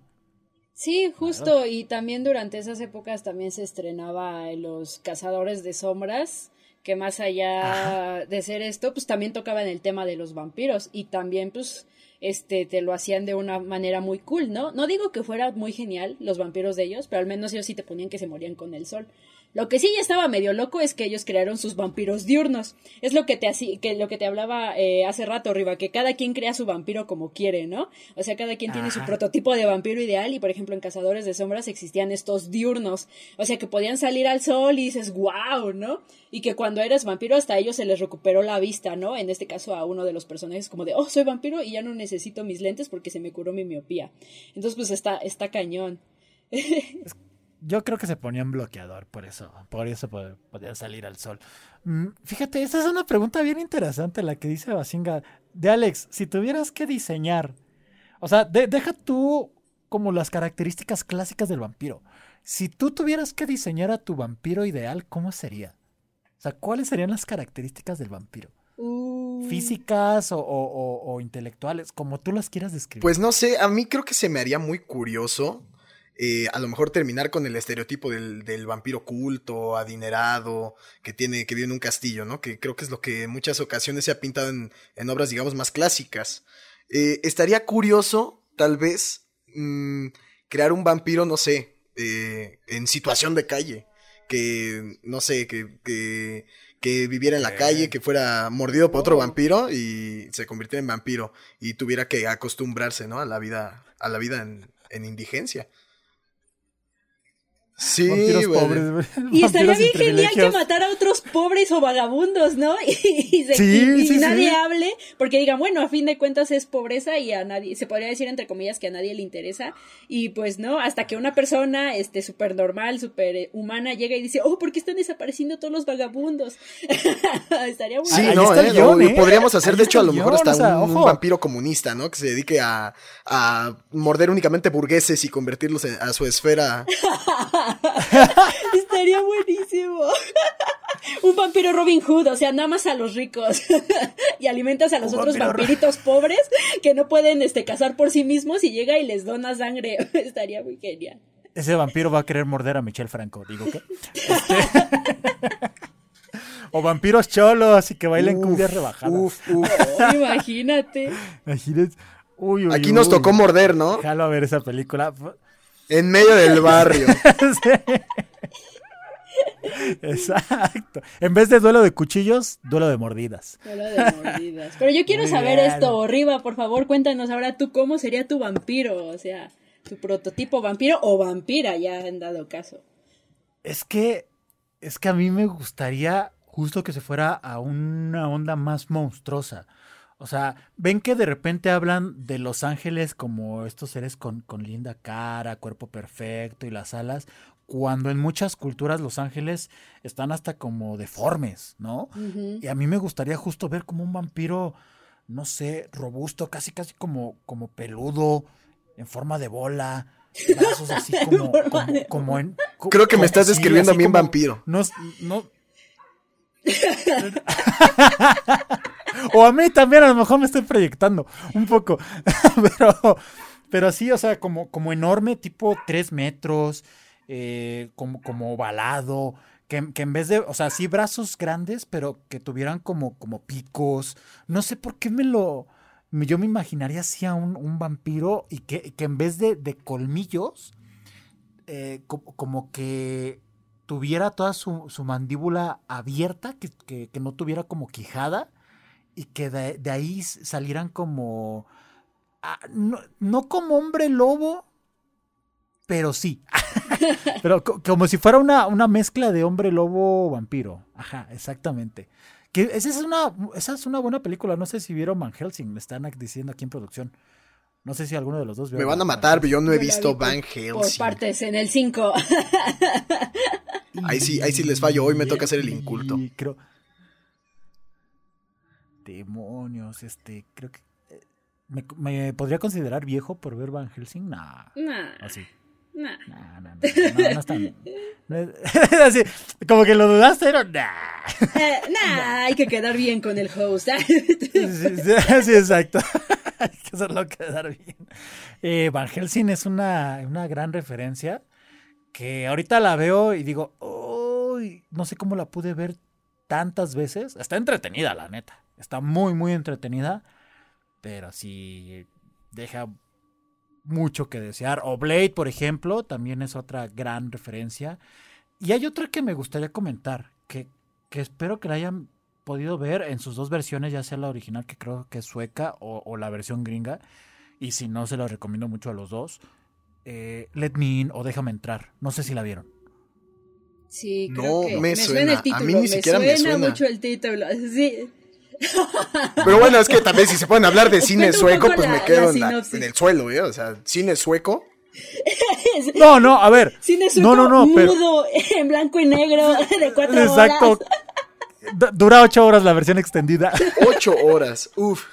Sí, justo, y también durante esas épocas también se estrenaba Los Cazadores de Sombras, que más allá Ajá. de ser esto, pues también tocaban el tema de los vampiros y también pues este te lo hacían de una manera muy cool, ¿no? No digo que fuera muy genial los vampiros de ellos, pero al menos ellos sí te ponían que se morían con el sol. Lo que sí ya estaba medio loco es que ellos crearon sus vampiros diurnos. Es lo que te así, que lo que te hablaba eh, hace rato, Riva, que cada quien crea su vampiro como quiere, ¿no? O sea, cada quien Ajá. tiene su prototipo de vampiro ideal y por ejemplo en Cazadores de Sombras existían estos diurnos. O sea, que podían salir al sol y dices, wow, ¿no? Y que cuando eres vampiro hasta ellos se les recuperó la vista, ¿no? En este caso a uno de los personajes como de, oh, soy vampiro y ya no necesito mis lentes porque se me curó mi miopía. Entonces, pues está, está cañón. Yo creo que se ponían bloqueador, por eso, por eso podía salir al sol. Mm, fíjate, esa es una pregunta bien interesante la que dice Basinga. De Alex, si tuvieras que diseñar, o sea, de, deja tú como las características clásicas del vampiro. Si tú tuvieras que diseñar a tu vampiro ideal, ¿cómo sería? O sea, ¿cuáles serían las características del vampiro? Uh. Físicas o, o, o, o intelectuales, como tú las quieras describir. Pues no sé, a mí creo que se me haría muy curioso eh, a lo mejor terminar con el estereotipo del, del, vampiro culto, adinerado, que tiene, que vive en un castillo, ¿no? Que creo que es lo que en muchas ocasiones se ha pintado en, en obras, digamos, más clásicas. Eh, estaría curioso, tal vez, mmm, crear un vampiro, no sé, eh, en situación de calle. Que, no sé, que, que, que viviera en la calle, que fuera mordido por otro vampiro y se convirtiera en vampiro y tuviera que acostumbrarse, ¿no? A la vida, a la vida en, en indigencia. Sí, güey. pobres. Y estaría bien genial que matara a otros pobres o vagabundos, ¿no? *laughs* Y, se- Sí, y- y sí, nadie sí. hable, porque digan, bueno, a fin de cuentas es pobreza y a nadie, se podría decir entre comillas que a nadie le interesa. Y pues no, hasta que una persona, este, súper normal, súper humana, llega y dice, oh, ¿por qué están desapareciendo todos los vagabundos? *laughs* estaría muy Sí, Ahí no, ¿eh? guion, ¿eh? podríamos hacer, Ahí de hecho, a lo mejor hasta o sea, un, vampiro comunista, ¿no? Que se dedique a, a morder únicamente burgueses y convertirlos en- a su esfera. *laughs* *laughs* Estaría buenísimo. *laughs* Un vampiro Robin Hood, o sea, nada más a los ricos. *laughs* y alimentas a los Un otros vampiro- vampiritos pobres que no pueden este, cazar por sí mismos y llega y les dona sangre. Estaría muy genial. Ese vampiro va a querer morder a Michelle Franco, digo que. Este- o vampiros cholos y que bailen cumbias rebajadas. Uf, uf. Oh, imagínate. Imagínate. Uy, uy, Aquí nos uy. tocó morder, ¿no? Jalo a ver esa película. En medio del *laughs* barrio. *laughs* Exacto. En vez de duelo de cuchillos, duelo de mordidas. Solo de mordidas. Pero yo quiero Muy saber bien. esto, Riva, por favor, cuéntanos ahora tú cómo sería tu vampiro, o sea, tu prototipo vampiro o vampira, ya han dado caso. Es que, es que a mí me gustaría justo que se fuera a una onda más monstruosa. O sea, ven que de repente hablan de los ángeles como estos seres con, con linda cara, cuerpo perfecto y las alas, cuando en muchas culturas los ángeles están hasta como deformes, ¿no? Y a mí me gustaría justo ver como un vampiro, no sé, robusto, casi casi como, como peludo, en forma de bola, brazos *laughs* así como, como, como en... co- Creo que me estás sí, describiendo a mí en como- vampiro. No, no. *laughs* *laughs* *laughs* o a mí también, a lo mejor me estoy proyectando un poco. *laughs* pero, pero sí, o sea, como, como enorme, tipo tres metros, eh, como, como ovalado. Que, que en vez de, o sea, sí brazos grandes, pero que tuvieran como, como picos. No sé por qué me lo. Yo me imaginaría así a un, vampiro y que, que en vez de, de colmillos, eh, co- como que tuviera toda su, su mandíbula abierta, que- que no tuviera como quijada, y que de, de ahí salieran como. ah, no, no como hombre lobo, pero sí. *laughs* pero co- como si fuera una, una mezcla de hombre lobo vampiro. Ajá, exactamente. Que esa es una, esa es una buena película. No sé si vieron Van Helsing, me están diciendo aquí en producción. No sé si alguno de los dos vio Me van a matar, pero yo no he visto vi por- Van Por Helsing. partes, en el 5. *laughs* Ahí sí, ahí sí les fallo. Hoy me toca hacer el inculto. Y creo- Demonios, este, creo que. eh, ¿Me, me podría considerar viejo por ver Van Helsing? Nah. nah, Así. nah. No, no, no, no, no es tan- no es- *laughs* así, como que lo dudaste, pero nah. Eh, nah, *laughs* hay que quedar bien con el host. *laughs* Sí, sí, sí, sí, exacto. Hay que hacerlo quedar bien. Eh, Van Helsing es una, una gran referencia que ahorita la veo y digo, "Uy, no sé cómo la pude ver tantas veces. Está entretenida, la neta. Está muy, muy entretenida, pero sí deja mucho que desear. O Blade, por ejemplo, también es otra gran referencia. Y hay otra que me gustaría comentar, que, que espero que la hayan podido ver en sus dos versiones, ya sea la original, que creo que es sueca, o, o la versión gringa. Y si no, se la recomiendo mucho a los dos. Eh, Let Me In o Déjame Entrar. No sé si la vieron. Sí, No creo que me me suena. suena el A título. mí ni siquiera me suena. mucho el título. Sí. Pero bueno, es que también si se pueden hablar de cine sueco, pues la- me quedo la en, la- sinopsis. en el suelo, ¿eh? O sea, cine sueco. *laughs* No, no, a ver. Cine no, no, no, pero. mudo, en blanco y negro, de cuatro Exacto. horas. D- Dura ocho horas la versión extendida. *laughs* Ocho horas. Uf.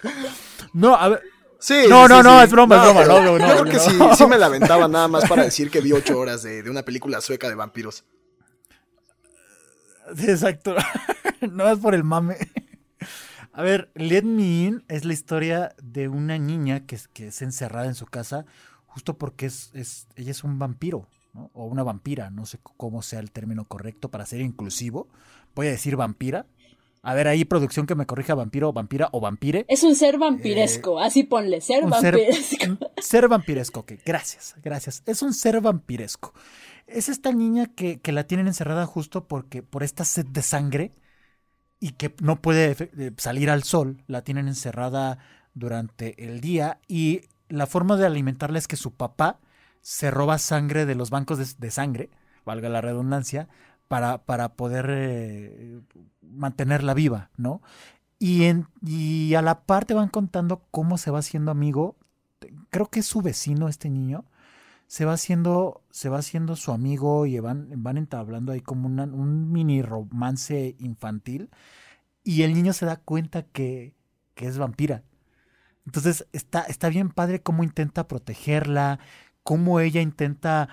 No, a ver. Sí. No, sí, no, sí, no, es broma, es broma, no, no, Yo no, creo que no. sí, *laughs* sí me la aventaba nada más para decir que vi ocho horas de, de una película sueca de vampiros. Sí, exacto. no es por el mame. A ver, Let Me In es la historia de una niña que, es- que es encerrada en su casa justo porque es, es- ella es un vampiro, ¿no? O una vampira, no sé cómo sea el término correcto para ser inclusivo. Voy a decir vampira. A ver, ahí producción que me corrija vampiro, vampira o vampire. Es un ser vampiresco, así ponle, ser vampiresco. ser vampiresco, ok, gracias, gracias. Es un ser vampiresco. Es esta niña que, que la tienen encerrada justo porque por esta sed de sangre y que no puede eh, salir al sol, la tienen encerrada durante el día y la forma de alimentarla es que su papá se roba sangre de los bancos de, de sangre valga la redundancia, para, para poder eh, mantenerla viva, ¿no? Y, en, y a la parte van contando cómo se va haciendo amigo, creo que es su vecino este niño, se va haciendo, se va haciendo su amigo y van, van entablando ahí como un mini romance infantil y el niño se da cuenta que, que es vampira. Entonces está, está bien padre cómo intenta protegerla, cómo ella intenta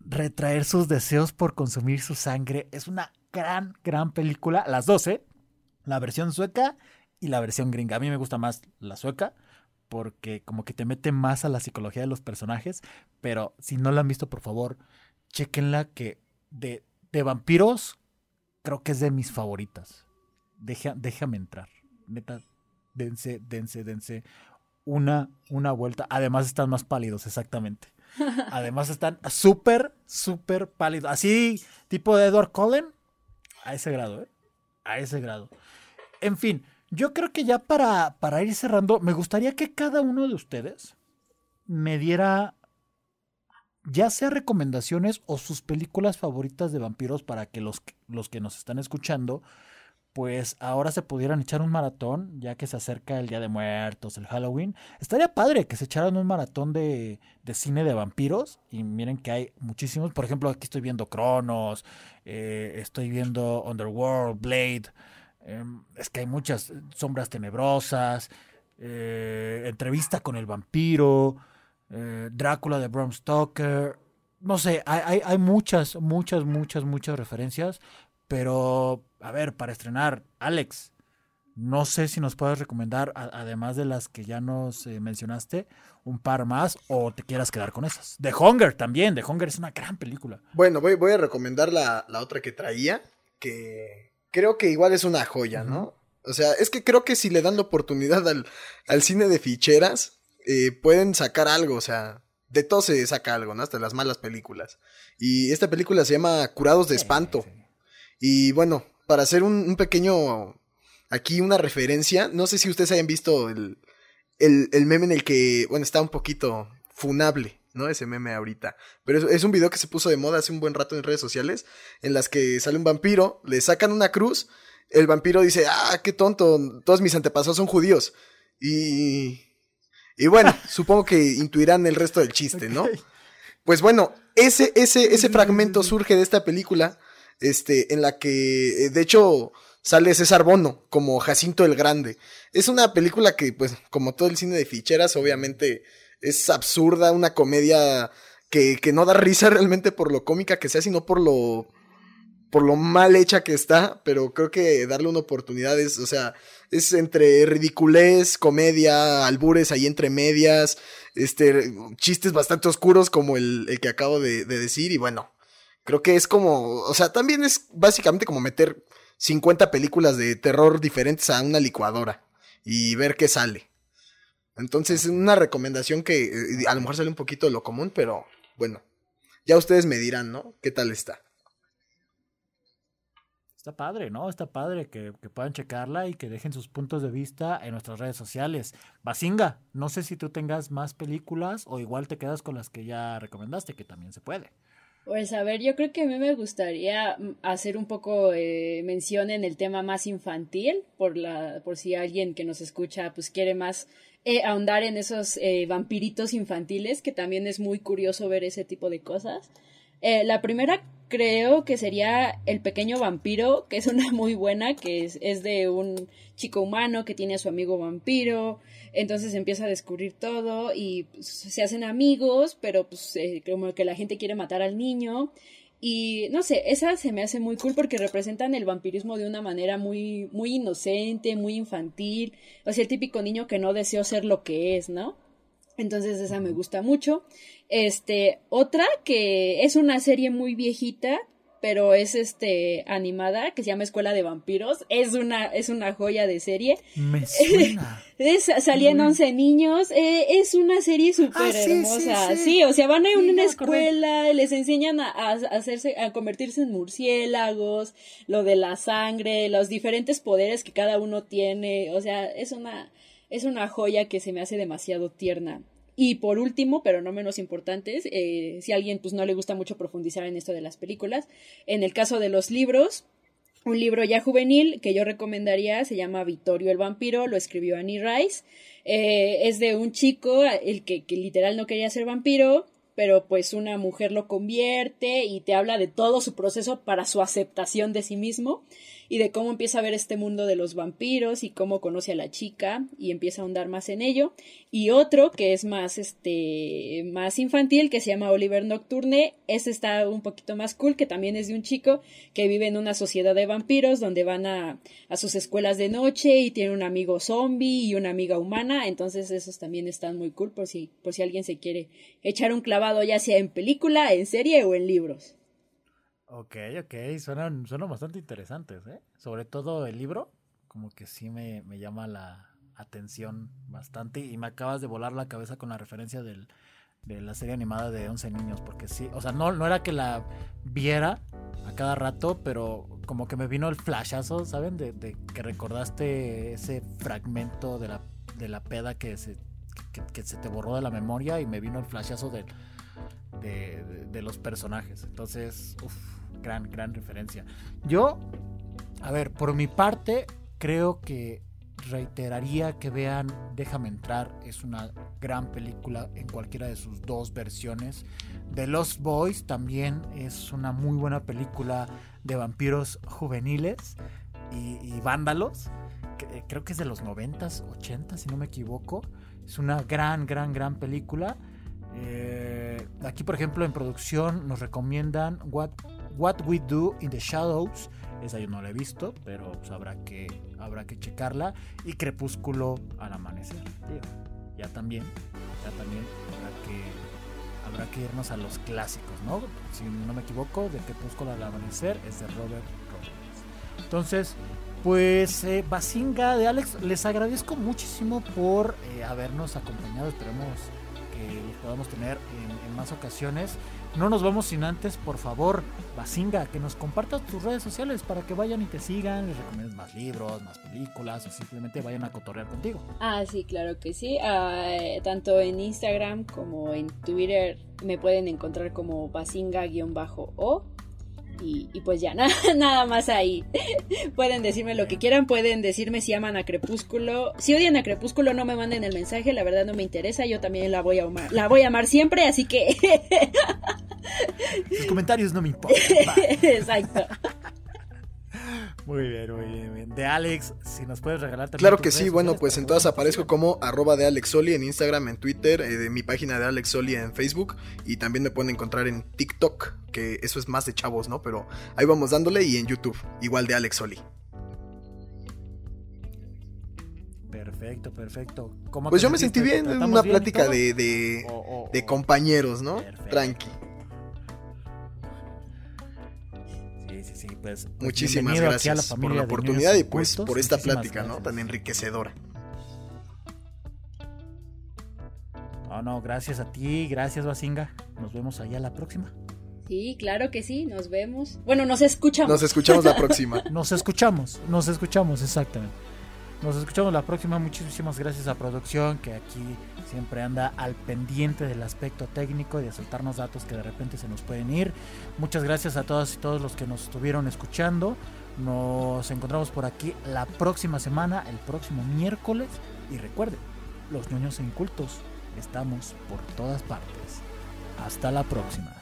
retraer sus deseos por consumir su sangre. Es una gran, gran película. Las dos, ¿eh? La versión sueca y la versión gringa. A mí me gusta más la sueca porque como que te mete más a la psicología de los personajes. Pero si no la han visto, por favor, chequenla que de, de vampiros creo que es de mis favoritas. déjame entrar. Neta, dense, dense, dense una, una vuelta. Además están más pálidos, exactamente. *laughs* Además están súper, súper pálidos. Así, tipo de Edward Cullen. A ese grado, ¿eh? A ese grado. En fin, yo creo que ya para, para ir cerrando, me gustaría que cada uno de ustedes me diera ya sea recomendaciones o sus películas favoritas de vampiros para que los, los que nos están escuchando pues ahora se pudieran echar un maratón, ya que se acerca el Día de Muertos, el Halloween. Estaría padre que se echaran un maratón de, de cine de vampiros. Y miren que hay muchísimos. Por ejemplo, aquí estoy viendo Cronos, eh, estoy viendo Underworld, Blade. Em, es que hay muchas sombras tenebrosas. Eh, entrevista con el vampiro. Eh, Drácula de Bram Stoker. No sé, hay, hay, hay muchas, muchas, muchas, muchas referencias. Pero, a ver, para estrenar, Alex, no sé si nos puedes recomendar, además de las que ya nos eh, mencionaste, un par más o te quieras quedar con esas. The Hunger también, The Hunger es una gran película. Bueno, voy, voy a recomendar la, otra que traía, que creo que igual es una joya, ¿no? O sea, es que creo que si le dan la oportunidad al, al cine de ficheras, eh, pueden sacar algo, o sea, de todo se saca algo, ¿no? Hasta las malas películas. Y esta película se llama Curados de Espanto. Y bueno, para hacer un, pequeño, aquí una referencia, no sé si ustedes hayan visto el, el, meme en el que, bueno, está un poquito funable, ¿no? Ese meme ahorita. Pero es, un video que se puso de moda hace un buen rato en redes sociales, en las que sale un vampiro, le sacan una cruz, el vampiro dice, ah, qué tonto, todos mis antepasados son judíos. Y... Y bueno, *laughs* supongo que intuirán el resto del chiste, ¿no? Pues bueno, ese, ese, ese fragmento surge de esta película este, en la que, eh, de hecho, sale César Bono como Jacinto el Grande. Es una película que, pues, como todo el cine de ficheras, obviamente es absurda, una comedia que, que no da risa realmente por lo cómica que sea, sino por lo por lo mal hecha que está, pero creo que darle una oportunidad es, o sea, es entre ridiculez, comedia, albures ahí entre medias, este, chistes bastante oscuros como el, el que acabo de, de decir, y bueno, Creo que es como, o sea, también es básicamente como meter 50 películas de terror diferentes a una licuadora y ver qué sale. Entonces, una recomendación que eh, a lo mejor sale un poquito de lo común, pero bueno, ya ustedes me dirán, ¿no? ¿Qué tal está? Está padre, ¿no? Está padre que, que, puedan checarla y que dejen sus puntos de vista en nuestras redes sociales. Basinga, no sé si tú tengas más películas o igual te quedas con las que ya recomendaste, que también se puede. Pues a ver, yo creo que a mí me gustaría mm, hacer un poco eh, mención en el tema más infantil, por, la, por si alguien que nos escucha pues quiere más eh, ahondar en esos eh, vampiritos infantiles, que también es muy curioso ver ese tipo de cosas. Eh, la primera creo que sería El pequeño vampiro, que es una *laughs* muy buena, que es, es, de un chico humano que tiene a su amigo vampiro, entonces empieza a descubrir todo y pues, se hacen amigos, pero pues como que la gente quiere matar al niño. Y no sé, esa se me hace muy cool porque representan el vampirismo de una manera muy, muy inocente, muy infantil. O sea, el típico niño que no deseó ser lo que es, ¿no? Entonces esa me gusta mucho. Este, otra que es una serie muy viejita, pero es este animada que se llama Escuela de Vampiros. Es una, es una joya de serie. Me *laughs* suena. salían 11 niños. Eh, es una serie súper ah, hermosa. Sí, o sea, van a una escuela, les enseñan a, a, hacerse, a convertirse en murciélagos, lo de la sangre, los diferentes poderes que cada uno tiene. O sea, es una, es una joya que se me hace demasiado tierna. Y por último, pero no menos importantes, eh, si a alguien pues no le gusta mucho profundizar en esto de las películas, en el caso de los libros, un libro ya juvenil que yo recomendaría se llama Vittorio el vampiro, lo escribió Annie Rice. Eh, es de un chico el que, que literal no quería ser vampiro, pero pues una mujer lo convierte y te habla de todo su proceso para su aceptación de sí mismo y de cómo empieza a ver este mundo de los vampiros y cómo conoce a la chica y empieza a ahondar más en ello. Y otro que es más, este, más infantil, que se llama Oliver Nocturne, ese está un poquito más cool, que también es de un chico que vive en una sociedad de vampiros donde van a, a sus escuelas de noche y tiene un amigo zombie y una amiga humana, entonces esos también están muy cool por si, por si alguien se quiere echar un clavado ya sea en película, en serie o en libros. Ok, ok, suenan, suenan bastante interesantes, ¿eh? Sobre todo el libro, como que sí me, me llama la atención bastante y me acabas de volar la cabeza con la referencia del, de la serie animada de 11 niños, porque sí, o sea, no, no era que la viera a cada rato, pero como que me vino el flashazo, ¿saben? De, de que recordaste ese fragmento de la, de la peda que se, que, se te borró de la memoria y me vino el flashazo de, de, los personajes. Entonces, uff, gran, gran referencia. Yo, a ver, por mi parte, creo que reiteraría que vean Déjame entrar, es una gran película en cualquiera de sus dos versiones. The Lost Boys también es una muy buena película de vampiros juveniles y, vándalos. Creo que es de los 90s, 80 si no me equivoco. Es una gran, gran, gran película. Eh, aquí, por ejemplo, en producción nos recomiendan What What We Do in the Shadows. Esa yo no la he visto, pero pues, habrá, que, habrá que checarla. Y Crepúsculo al amanecer. Ya también, ya también habrá que, irnos a los clásicos, ¿no? Si no me equivoco, de Crepúsculo al amanecer es de Robert Roberts. Entonces, pues eh, Basinga de Alex, les agradezco muchísimo por eh, habernos acompañado. Esperemos los podamos tener en, más ocasiones. No nos vamos sin antes, por favor, Basinga, que nos compartas tus redes sociales para que vayan y te sigan, les recomiendes más libros, más películas o simplemente vayan a cotorrear contigo. Ah, sí, claro que sí. Uh, tanto en Instagram como en Twitter me pueden encontrar como Basinga-o. Y, y, pues ya, *laughs* nada, nada más ahí. *laughs* pueden decirme lo que quieran, pueden decirme si aman a Crepúsculo. Si odian a Crepúsculo, no me manden el mensaje, la verdad no me interesa, yo también la voy a amar, la voy a amar siempre, así que... Sus comentarios no me importan. *laughs* Exacto. Muy bien, muy bien, bien. De Alex, si nos puedes regalar también. Claro que sí, bueno, pues en todas aparezco como arroba de Alex Soli en Instagram, en Twitter, eh, de mi página de Alex Soli en Facebook y también me pueden encontrar en TikTok, que eso es más de chavos, ¿no? Pero ahí vamos dándole y en YouTube, igual de Alex Soli. Perfecto, perfecto. pues yo me sentí bien en una plática de, de, oh, oh, de, compañeros, ¿no? Perfecto. Tranqui. Pues Muchísimas gracias la por la oportunidad y pues por esta plática, gracias. ¿no? Tan enriquecedora. No, no, gracias a ti, gracias Basinga. Nos vemos allá la próxima. Sí, claro que sí, nos vemos. Bueno, nos escuchamos. Nos escuchamos la *laughs* próxima. nos escuchamos, nos escuchamos, exactamente. Nos escuchamos la próxima. Muchísimas gracias a producción que aquí siempre anda al pendiente del aspecto técnico y de soltarnos datos que de repente se nos pueden ir. Muchas gracias a todas y todos los que nos estuvieron escuchando. Nos encontramos por aquí la próxima semana, el próximo miércoles. Y recuerden, los niños incultos estamos por todas partes. Hasta la próxima.